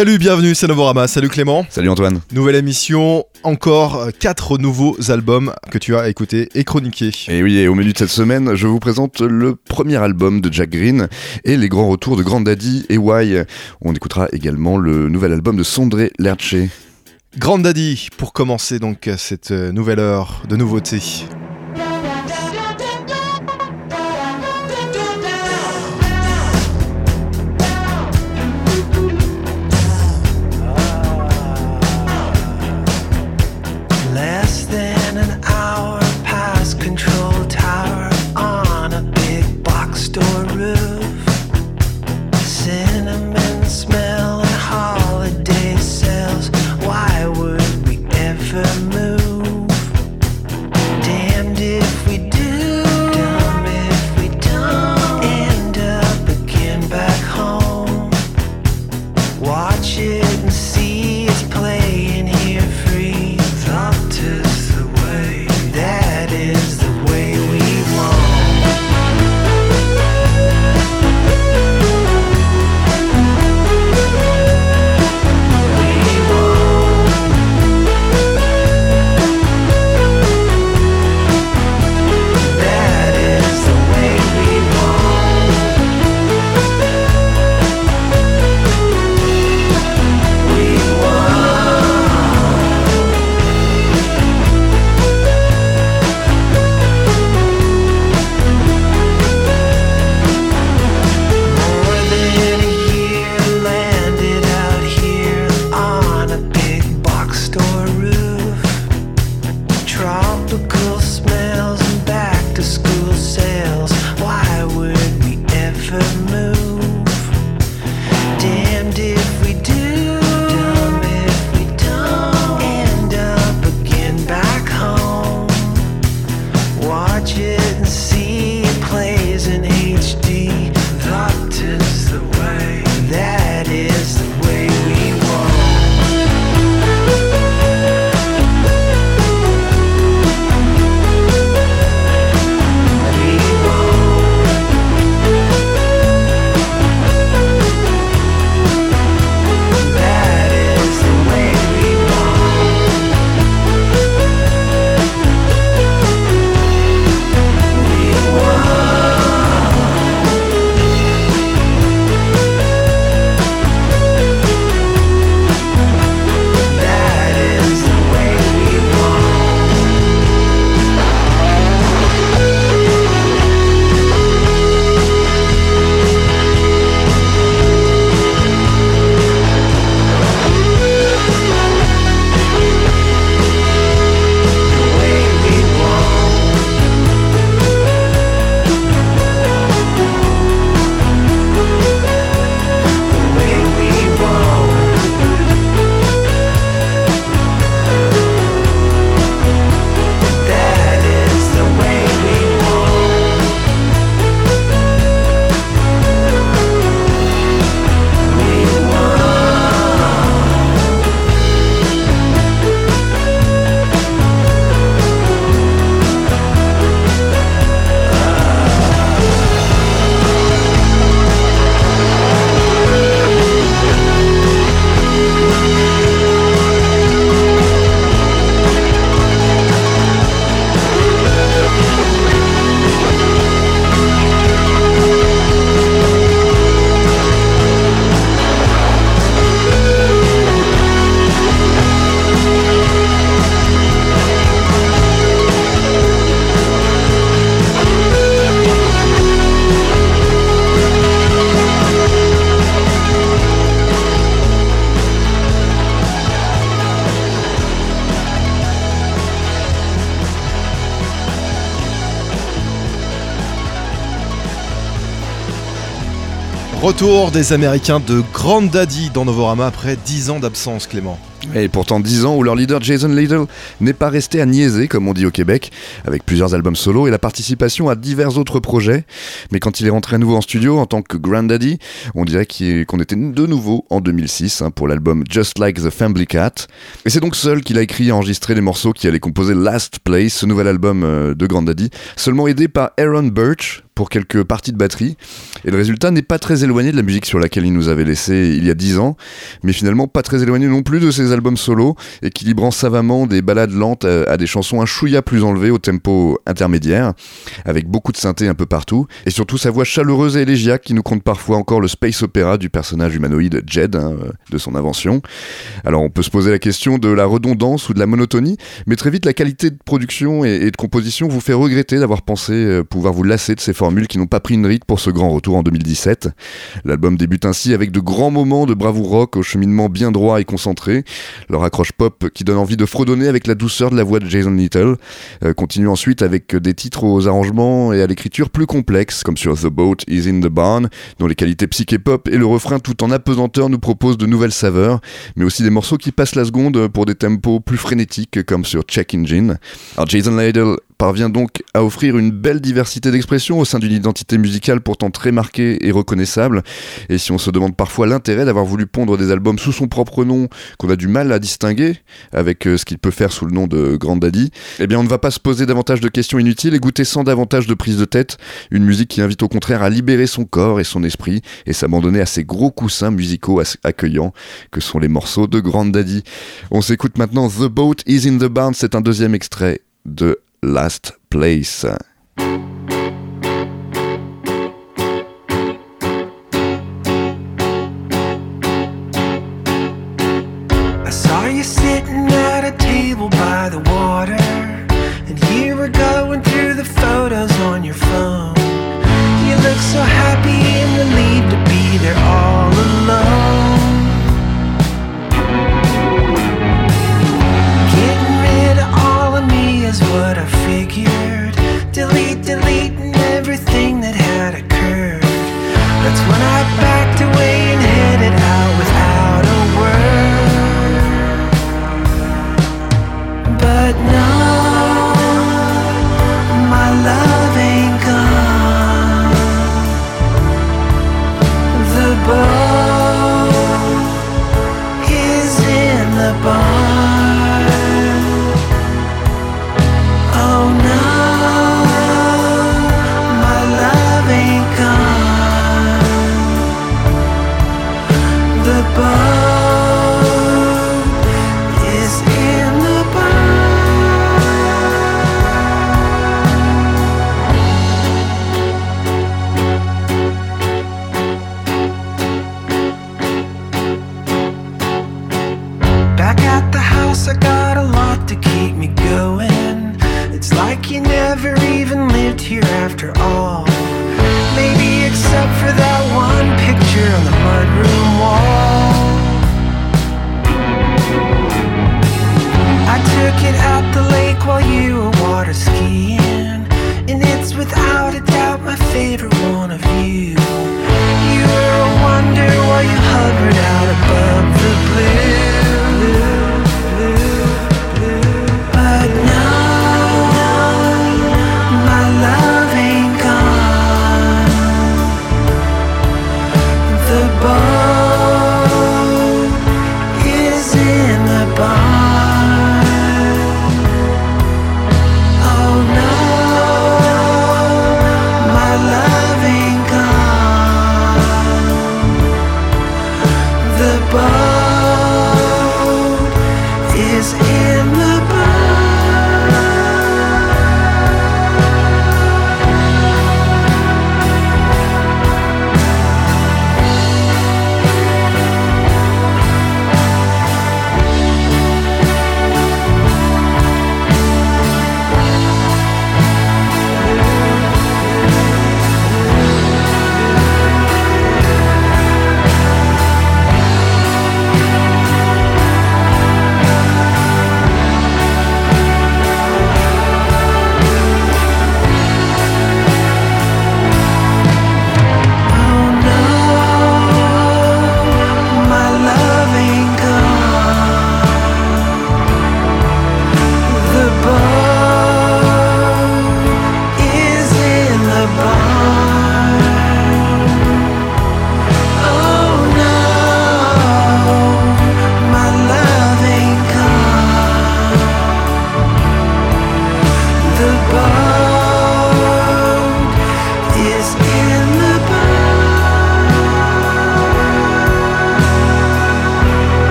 Salut, bienvenue, c'est Novorama. Salut Clément. Salut Antoine. Nouvelle émission, encore quatre nouveaux albums que tu as écoutés et chroniqués. Et oui, et au menu de cette semaine, je vous présente le premier album de Jack Green et les grands retours de Grand Daddy et Why. On écoutera également le nouvel album de Sondré Lerche. Grand Daddy, pour commencer donc cette nouvelle heure de nouveautés. Retour des Américains de Grand Daddy dans Novorama après 10 ans d'absence, Clément. Et pourtant 10 ans où leur leader Jason Little n'est pas resté à niaiser, comme on dit au Québec, avec plusieurs albums solo et la participation à divers autres projets. Mais quand il est rentré à nouveau en studio en tant que Granddaddy, on dirait qu'on était de nouveau en 2006 hein, pour l'album Just Like the Family Cat. Et c'est donc seul qu'il a écrit et enregistré les morceaux qui allaient composer Last Place, ce nouvel album euh, de Granddaddy, seulement aidé par Aaron Birch pour quelques parties de batterie. Et le résultat n'est pas très éloigné de la musique sur laquelle il nous avait laissé il y a 10 ans, mais finalement pas très éloigné non plus de ses albums solo, équilibrant savamment des balades lentes à, des chansons un chouïa plus enlevées au tempo intermédiaire, avec beaucoup de synthé un peu partout, et surtout sa voix chaleureuse et élégiaque qui nous compte parfois encore le space opéra du personnage humanoïde Jed, hein, de son invention. Alors on peut se poser la question de la redondance ou de la monotonie, mais très vite la qualité de production et, de composition vous fait regretter d'avoir pensé euh, pouvoir vous lasser de ces formules qui n'ont pas pris une rite pour ce grand retour en 2017. L'album débute ainsi avec de grands moments de bravoure rock au cheminement bien droit et concentré, leur accroche pop qui donne envie de fredonner avec la douceur de la voix de Jason Little, euh, continue ensuite avec des titres aux arrangements et à l'écriture plus complexes, comme sur The Boat is in the Barn, dont les qualités psyché-pop et le refrain tout en apesanteur nous proposent de nouvelles saveurs, mais aussi des morceaux qui passent la seconde pour des tempos plus frénétiques, comme sur Check Engine. Alors Jason parvient donc à offrir une belle diversité d'expression au sein d'une identité musicale pourtant très marquée et reconnaissable. Et si on se demande parfois l'intérêt d'avoir voulu pondre des albums sous son propre nom, qu'on a du mal à distinguer avec euh, ce qu'il peut faire sous le nom de Grand Daddy, eh bien on ne va pas se poser davantage de questions inutiles et goûter sans davantage de prise de tête une musique qui invite au contraire à libérer son corps et son esprit et s'abandonner à ces gros coussins musicaux accueillants que sont les morceaux de Grand Daddy. On s'écoute maintenant The Boat is in the Barn, c'est un deuxième extrait de Last Place.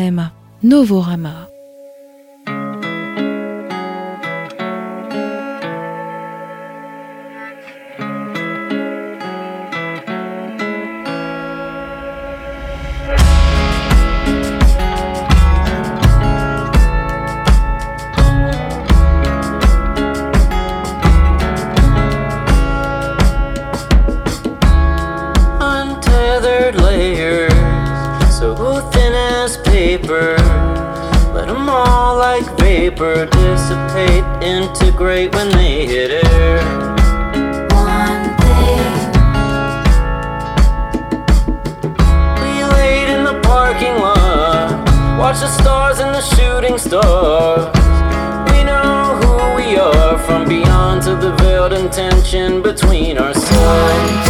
N-O-V-O-R-A-M-A. Novorama. Paper. Let them all, like vapor, dissipate, integrate when they hit air. One thing, We laid in the parking lot, watch the stars and the shooting stars. We know who we are from beyond to the veiled intention between ourselves. There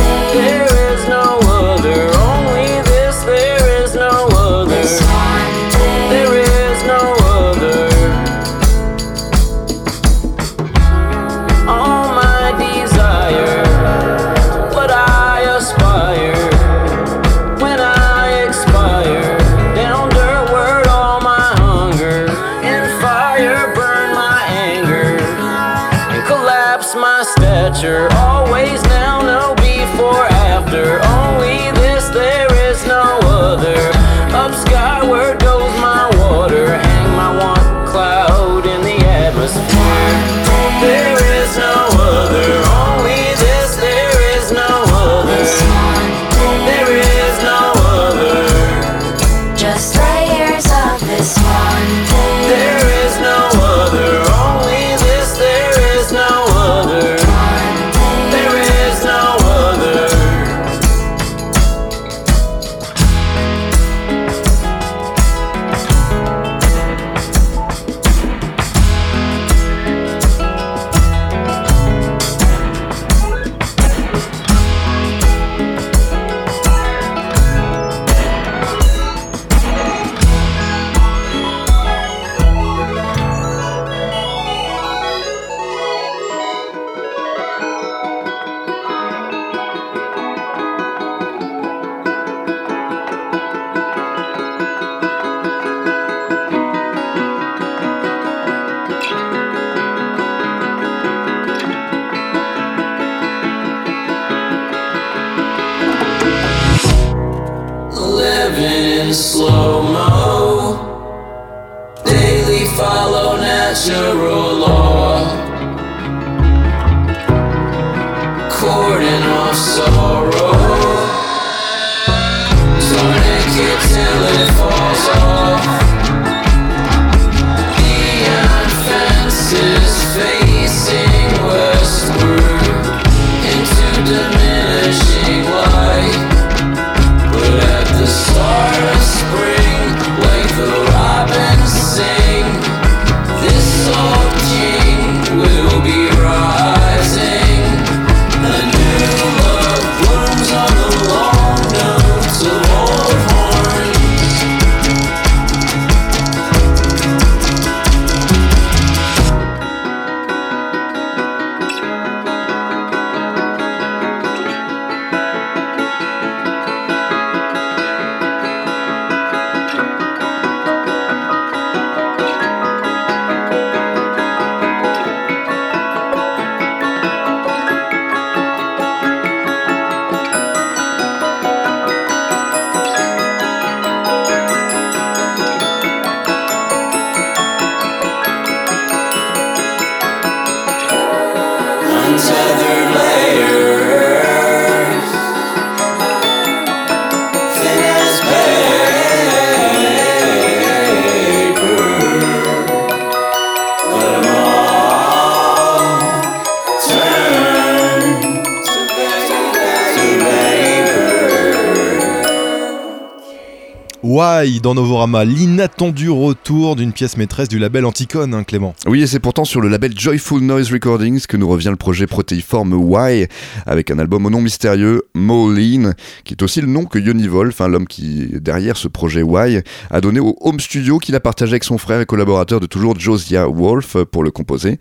dans Novorama, l'inattendu retour d'une pièce maîtresse du label Anticone, hein, Clément. Oui, et c'est pourtant sur le label Joyful Noise Recordings que nous revient le projet protéiforme Y, avec un album au nom mystérieux, Moline, qui est aussi le nom que Yoni Wolf, hein, l'homme qui est derrière ce projet Y, a donné au home studio qu'il a partagé avec son frère et collaborateur de toujours Josiah Wolf pour le composer.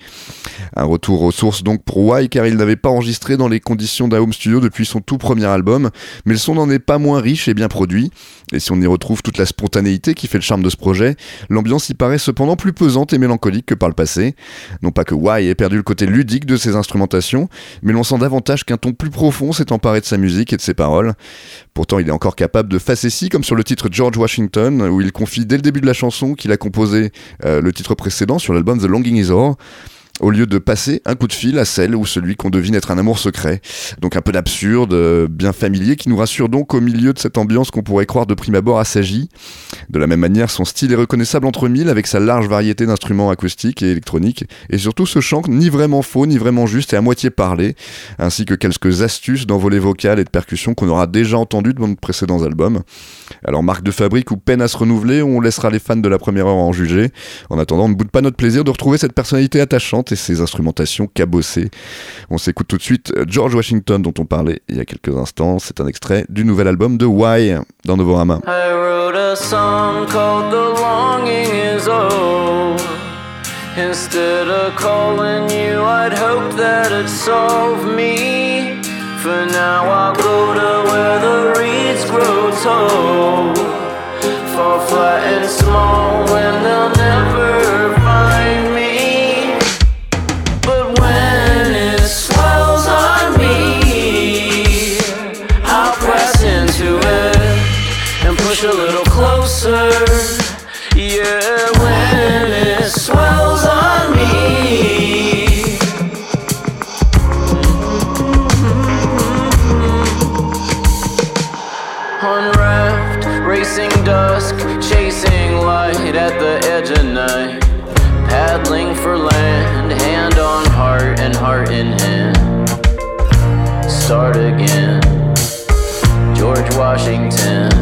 Un retour aux sources donc pour Y, car il n'avait pas enregistré dans les conditions d'un home studio depuis son tout premier album, mais le son n'en est pas moins riche et bien produit, et si on y retrouve toute la spontanéité qui fait le charme de ce projet, l'ambiance y paraît cependant plus pesante et mélancolique que par le passé. Non pas que Y ait perdu le côté ludique de ses instrumentations, mais l'on sent davantage qu'un ton plus profond s'est emparé de sa musique et de ses paroles. Pourtant, il est encore capable de facéties, comme sur le titre George Washington, où il confie dès le début de la chanson qu'il a composé euh, le titre précédent sur l'album The Longing Is All au lieu de passer un coup de fil à celle ou celui qu'on devine être un amour secret. Donc un peu d'absurde, euh, bien familier, qui nous rassure donc au milieu de cette ambiance qu'on pourrait croire de prime abord assagi. De la même manière, son style est reconnaissable entre mille avec sa large variété d'instruments acoustiques et électroniques, et surtout ce chant ni vraiment faux, ni vraiment juste et à moitié parlé, ainsi que quelques astuces d'envolée vocale et de percussion qu'on aura déjà entendues dans de précédents albums. Alors marque de fabrique ou peine à se renouveler, on laissera les fans de la première heure en juger. En attendant, on ne boude pas notre plaisir de retrouver cette personnalité attachante et ses instrumentations cabossées. On s'écoute tout de suite George Washington dont on parlait il y a quelques instants. C'est un extrait du nouvel album de Y dans Novorama. I wrote a song called The Longing Is Old. Instead of calling you, I'd hope that it'd solve me. For now, I'll go to where the reeds grow tall. Fall flat and small when they'll Start again. George Washington.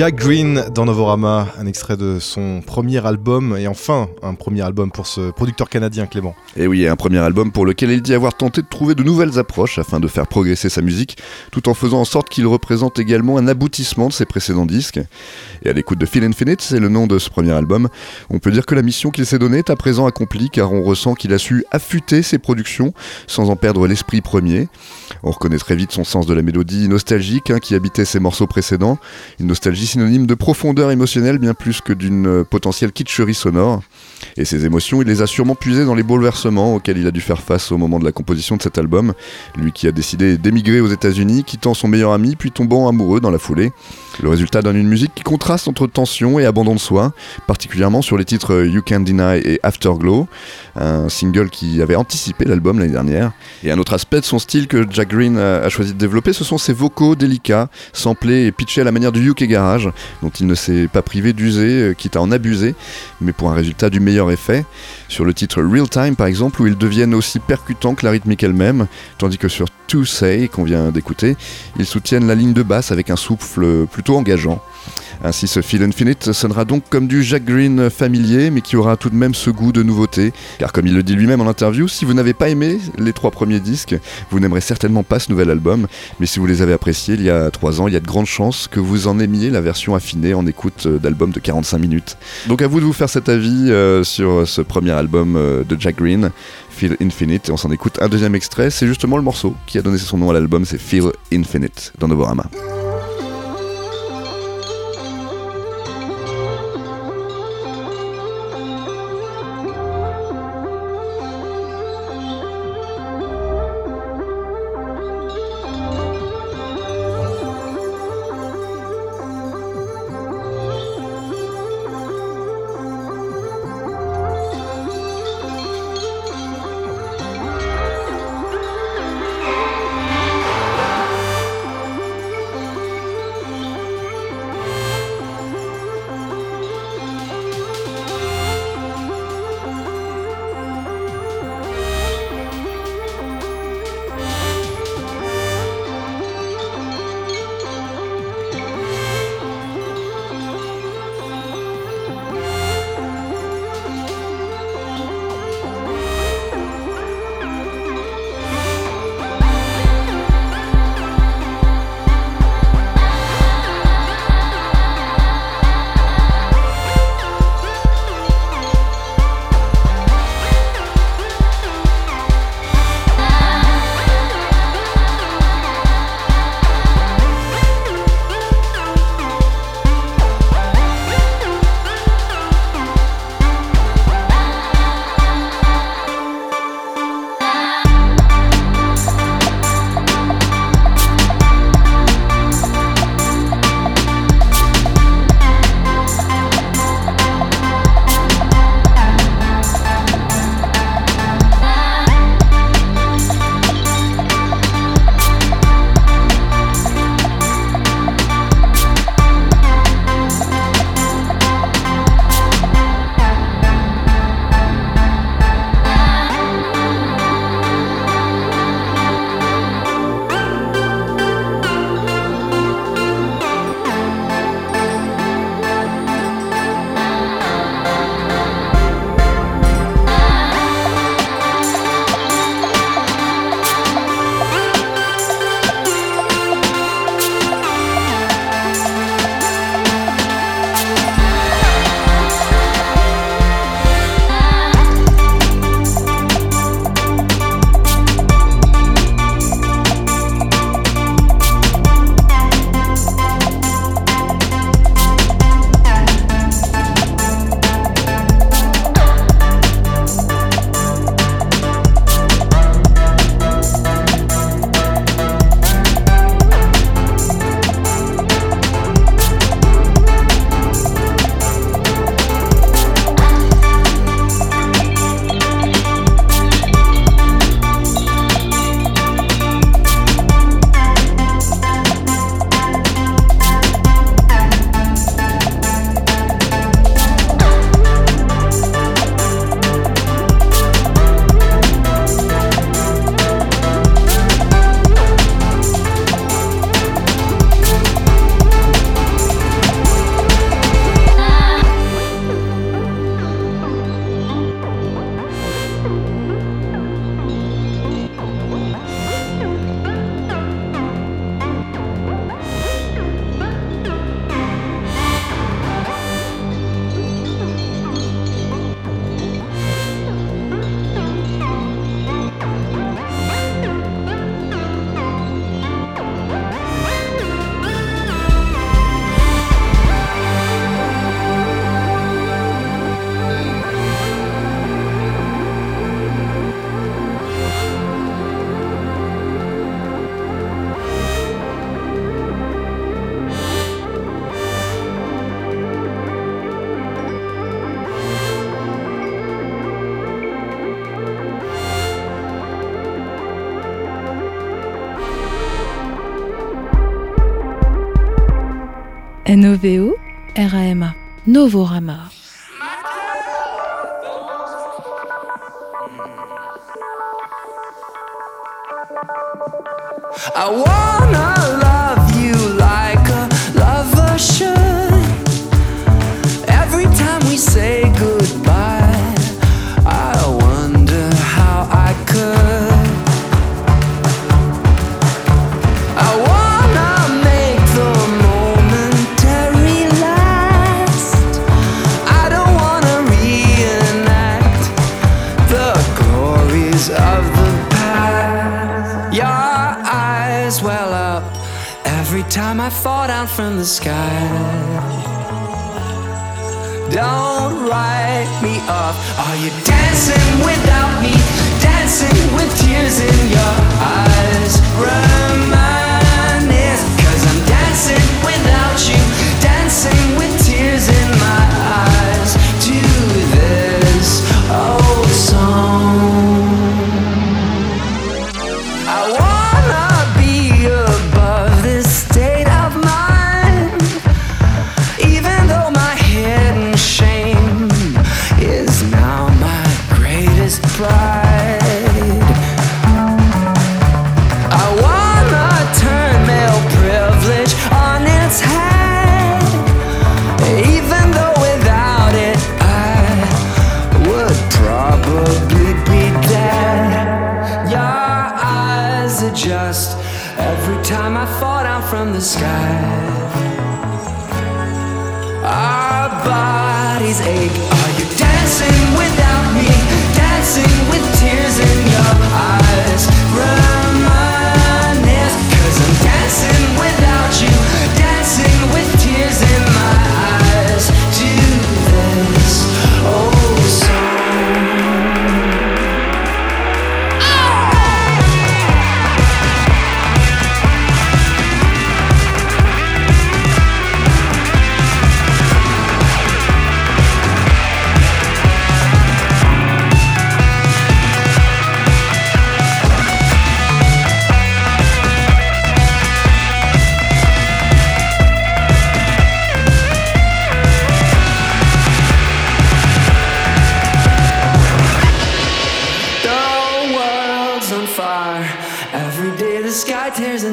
Jack Green dans Novorama, un extrait de son premier album et enfin un premier album pour ce producteur canadien Clément. Et oui, un premier album pour lequel il dit avoir tenté de trouver de nouvelles approches afin de faire progresser sa musique, tout en faisant en sorte qu'il représente également un aboutissement de ses précédents disques. Et à l'écoute de Feel Infinite, c'est le nom de ce premier album, on peut dire que la mission qu'il s'est donnée est à présent accomplie car on ressent qu'il a su affûter ses productions sans en perdre l'esprit premier. On reconnaît très vite son sens de la mélodie nostalgique hein, qui habitait ses morceaux précédents, une nostalgie synonyme de profondeur émotionnelle bien plus que d'une potentielle kitscherie sonore. Et ces émotions, il les a sûrement puisées dans les bouleversements auxquels il a dû faire face au moment de la composition de cet album. Lui qui a décidé d'émigrer aux États-Unis, quittant son meilleur ami, puis tombant amoureux dans la foulée. Le résultat donne une musique qui contraste entre tension et abandon de soi, particulièrement sur les titres You Can't Deny et Afterglow, un single qui avait anticipé l'album l'année dernière. Et un autre aspect de son style que Jack Green a a choisi de développer, ce sont ses vocaux délicats, samplés et pitchés à la manière du UK Garage, dont il ne s'est pas privé d'user, euh, quitte à en abuser, mais pour un résultat du meilleur effet. Sur le titre Real Time par exemple, où ils deviennent aussi percutants que la rythmique elle-même, tandis que sur To Say, qu'on vient d'écouter, ils soutiennent la ligne de basse avec un souffle plutôt engageant. Ainsi, ce Feel Infinite sonnera donc comme du Jack Green familier, mais qui aura tout de même ce goût de nouveauté. Car comme il le dit lui-même en interview, si vous n'avez pas aimé les trois premiers disques, vous n'aimerez certainement pas ce nouvel album. Mais si vous les avez appréciés il y a trois ans, il y a de grandes chances que vous en aimiez la version affinée en écoute euh, d'album de 45 minutes. Donc à vous de vous faire cet avis euh, sur ce premier album euh, de Jack Green, Feel Infinite. Et on s'en écoute un deuxième extrait. C'est justement le morceau qui a donné son nom à l'album, c'est Feel Infinite dans Novorama. Novorama. Eyes well up every time I fall down from the sky. Don't write me off. Are you dancing without me? Dancing with tears in your eyes. Reminisce, cause I'm dancing without you. Dancing with tears in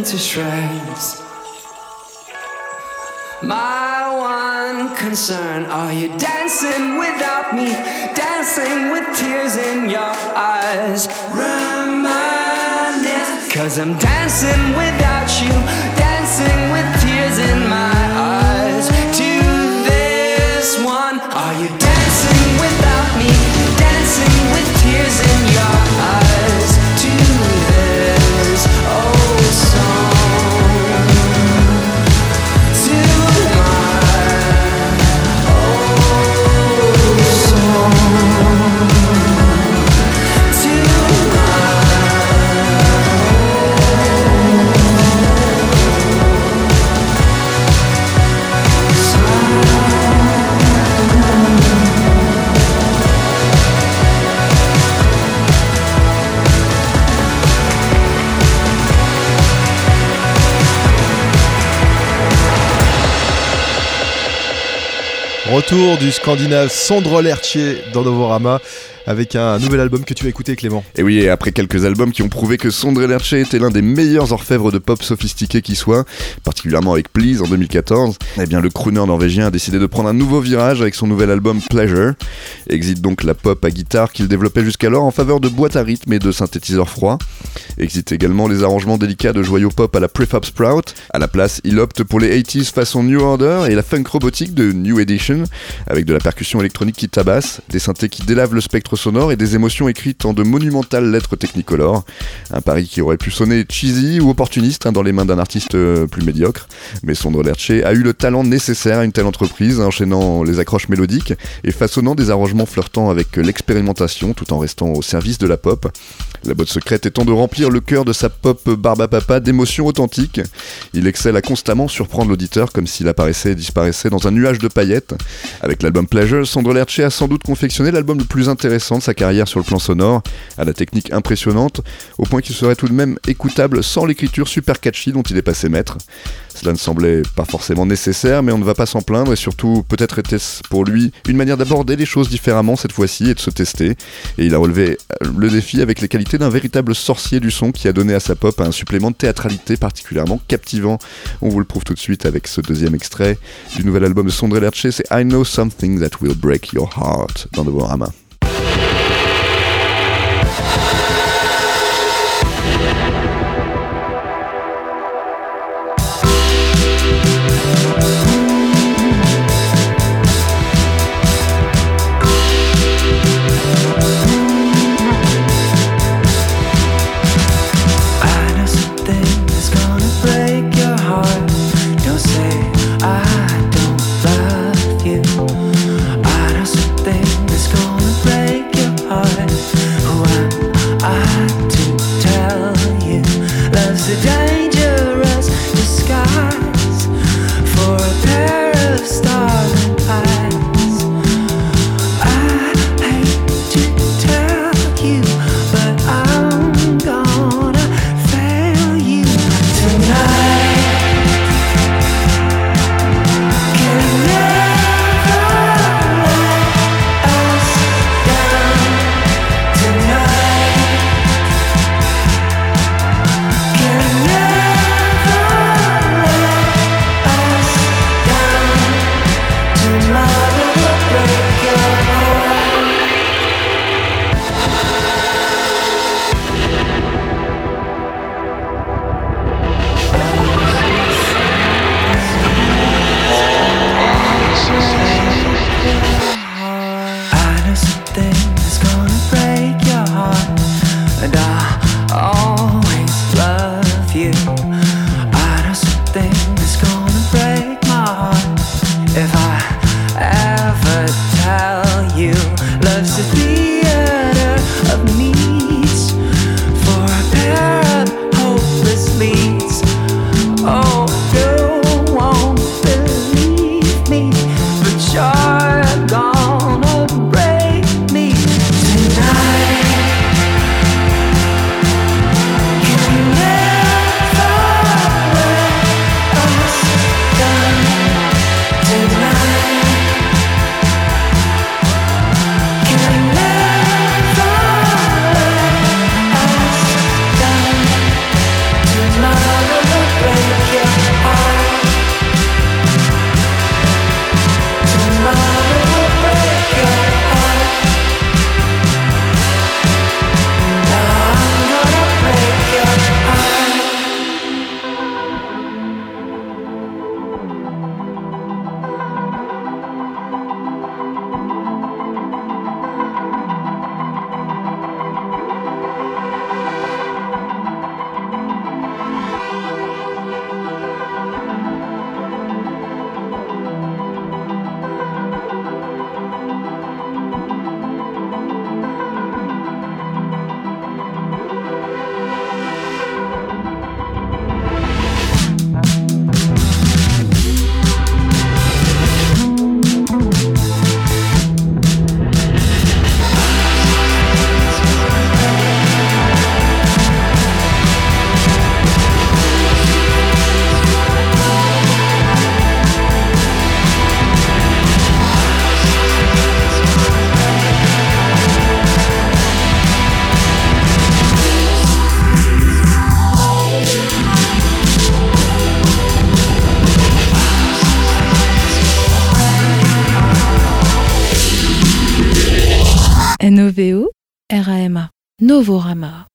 into shreds. My one concern are you dancing without me? Dancing with tears in your eyes. Reminisce, cause I'm dancing without you. Dancing with tears in my eyes. To this one, are you dancing without me? Dancing with tears in your eyes. Retour du Scandinave Sondre Lerchier dans Novorama avec un nouvel album que tu vas écouter Clément. Et oui, et après quelques albums qui ont prouvé que Sondre Lerche était l'un des meilleurs orfèvres de pop sophistiqué qui soit, particulièrement avec Please en 2014, eh bien le crooner norvégien a décidé de prendre un nouveau virage avec son nouvel album Pleasure. Exit donc la pop à guitare qu'il développait jusqu'alors en faveur de boîtes à rythme et de synthétiseurs froids. Exit également les arrangements délicats de joyaux pop à la Prefab Sprout. À la place, il opte pour les 80s façon New Order et la funk robotique de New Edition, avec de la percussion électronique qui tabasse, des synthés qui délavent le spectre sonore et des émotions écrites en de monumentales lettres technicolores. Un pari qui aurait pu sonner cheesy ou opportuniste hein, dans les mains d'un artiste euh, plus médiocre. Mais Sondre Lerche a eu le talent nécessaire à une telle entreprise, enchaînant les accroches mélodiques et façonnant des arrangements flirtant avec l'expérimentation tout en restant au service de la pop. La botte secrète étant de remplir le cœur de sa pop barbapapa d'émotions authentiques. Il excelle à constamment surprendre l'auditeur comme s'il apparaissait et disparaissait dans un nuage de paillettes. Avec l'album Pleasure, Sondre Lerche a sans doute confectionné l'album le plus intéressant intéressante sa carrière sur le plan sonore, à la technique impressionnante, au point qu'il serait tout de même écoutable sans l'écriture super catchy dont il est passé maître. Cela ne semblait pas forcément nécessaire, mais on ne va pas s'en plaindre, et surtout, peut-être était-ce pour lui une manière d'aborder les choses différemment cette fois-ci et de se tester. Et il a relevé euh, le défi avec les qualités d'un véritable sorcier du son qui a donné à sa pop un supplément de théâtralité particulièrement captivant. On vous le prouve tout de suite avec ce deuxième extrait du nouvel album de Sondre Lerche, c'est I Know Something That Will Break Your Heart dans Novorama. R-A-M-A. Novorama.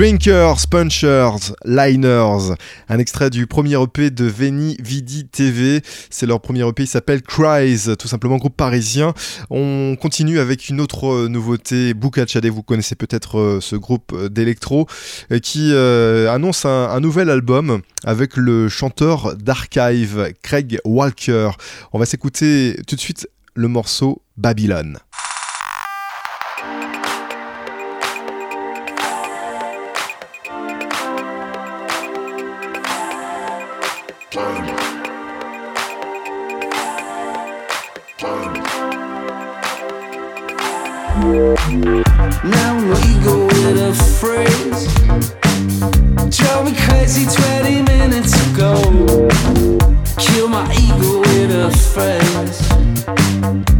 Drinkers, Punchers, Liners, un extrait du premier EP de Veni Vidi TV. C'est leur premier EP, il s'appelle Cries, tout simplement groupe parisien. On continue avec une autre euh, nouveauté, Bouka Chade, vous connaissez peut-être euh, ce groupe euh, d'électro, qui annonce un, un, nouvel album avec le chanteur d'Archive, Craig Walker. On va s'écouter tout de suite le morceau Babylone. Now we go with a phrase. Drove me crazy 20 minutes ago. Kill my ego with a phrase.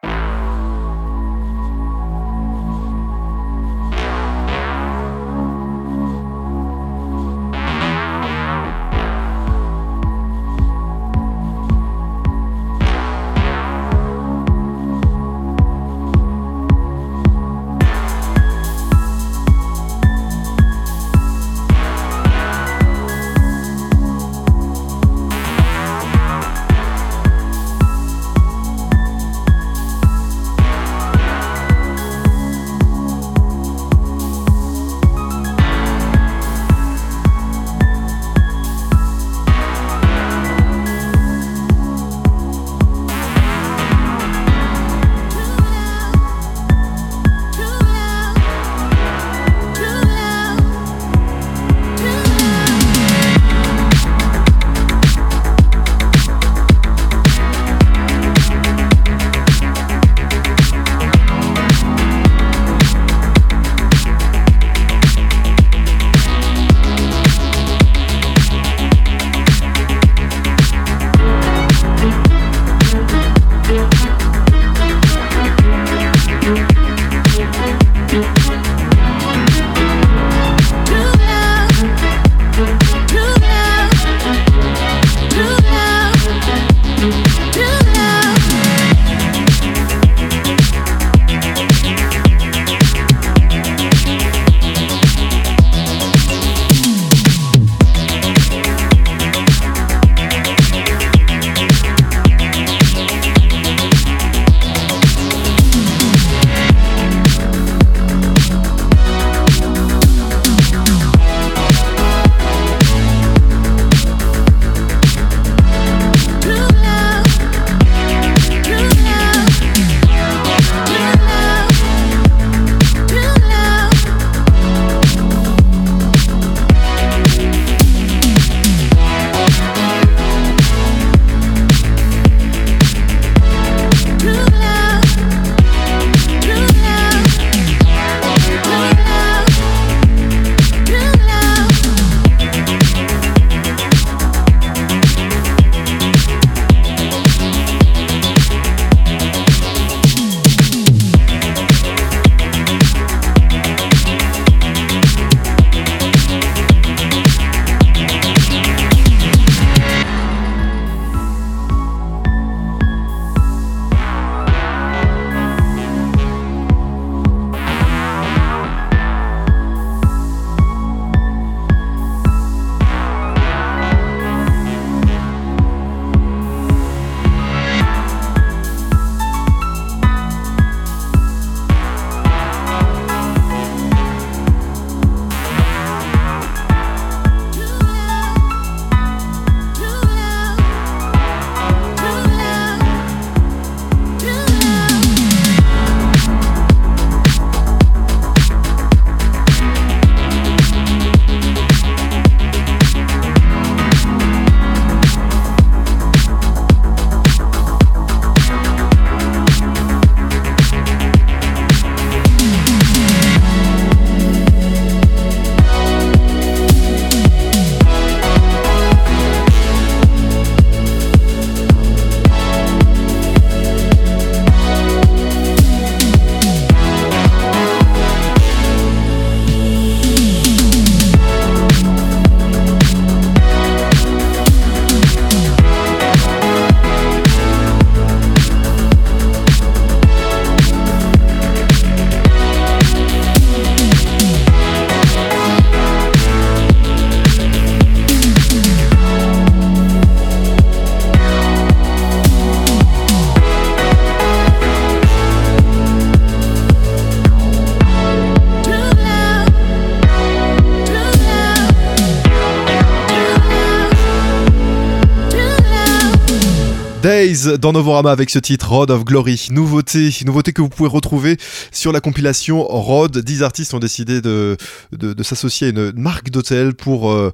Dans Novorama avec ce titre Road of Glory. Nouveauté, nouveauté que vous pouvez retrouver sur la compilation Road. 10 artistes ont décidé de, de, s'associer à une marque d'hôtel pour, euh,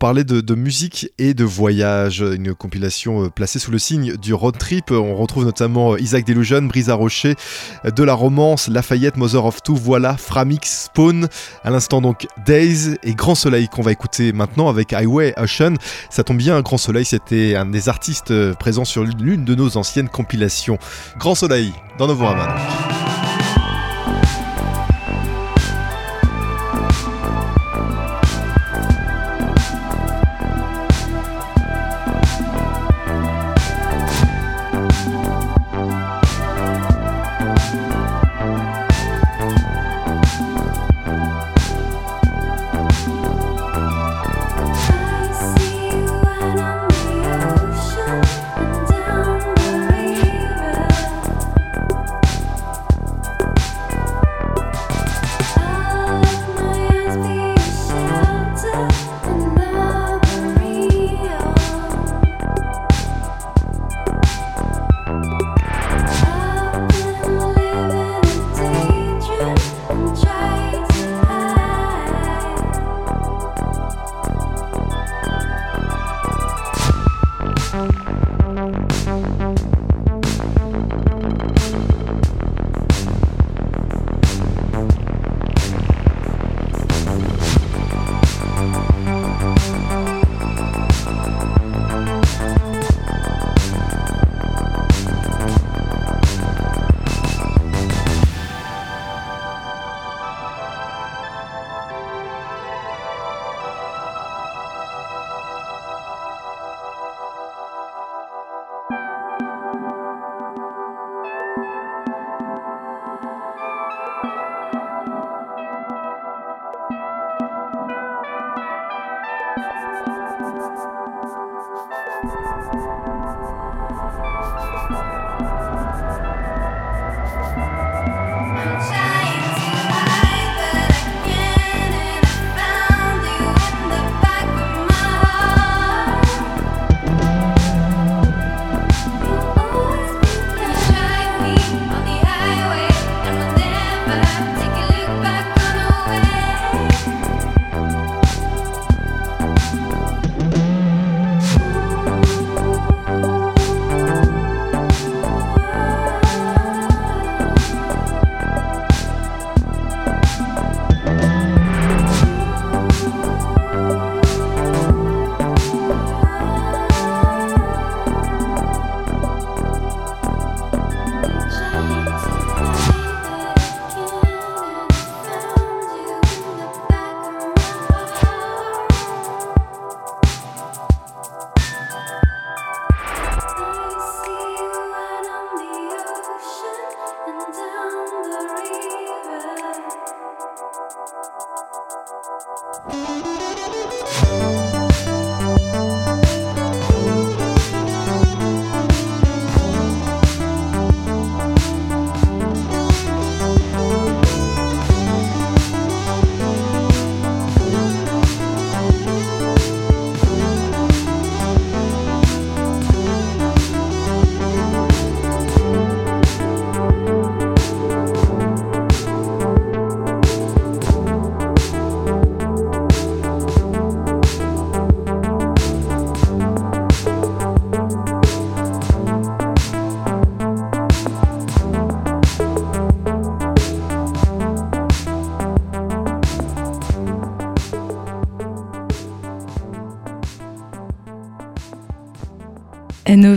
parler de, musique et de voyage. Une compilation euh, placée sous le signe du road trip. On retrouve notamment Isaac Delusion, Brisa Rocher, de la romance, Lafayette, Mother of Two, voilà, Framix, Spawn. À l'instant donc Days et Grand Soleil qu'on va écouter maintenant avec Highway Ocean. Ça tombe bien, Grand Soleil c'était un des artistes euh, présents sur l'une de nos anciennes compilations. Grand Soleil dans donc. I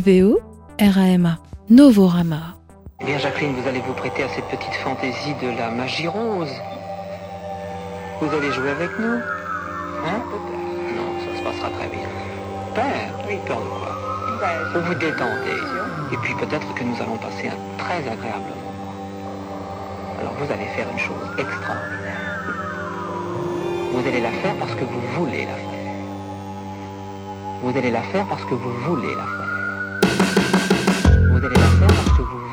NOVO, RAMA, Novorama. Eh bien, Jacqueline, vous allez vous prêter à cette petite fantaisie de la magie rose. Vous allez jouer avec nous Hein? Non, ça se passera très bien. Père? Oui. Peur de quoi? Vous vous détendez. Et puis peut-être que nous allons passer un très agréable moment. Alors vous allez faire une chose extraordinaire. Vous allez la faire parce que vous voulez la faire. Vous allez la faire parce que vous voulez la faire. Vous allez la faire parce que vous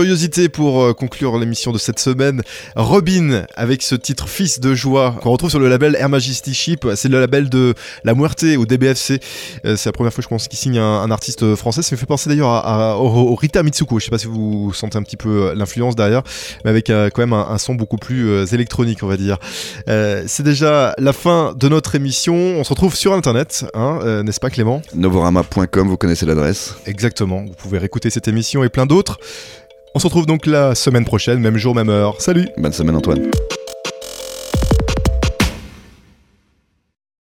curiosité pour euh, conclure l'émission de cette semaine. Robin, avec ce titre Fils de joie, qu'on retrouve sur le label Air Majesty Ship. C'est le label de La Muerte au DBFC. Euh, c'est la première fois, je pense, qu'il signe un, un artiste français. Ça me fait penser d'ailleurs à, à- au, au Rita Mitsuko. Je sais pas si vous sentez un petit peu euh, l'influence derrière, mais avec euh, quand même un, un son beaucoup plus euh, électronique, on va dire. Euh, c'est déjà la fin de notre émission. On se retrouve sur Internet, hein, n'est-ce pas Clément? Novorama.com, vous connaissez l'adresse. Exactement. Vous pouvez réécouter cette émission et plein d'autres. On se retrouve donc la semaine prochaine, même jour, même heure. Salut Bonne semaine Antoine.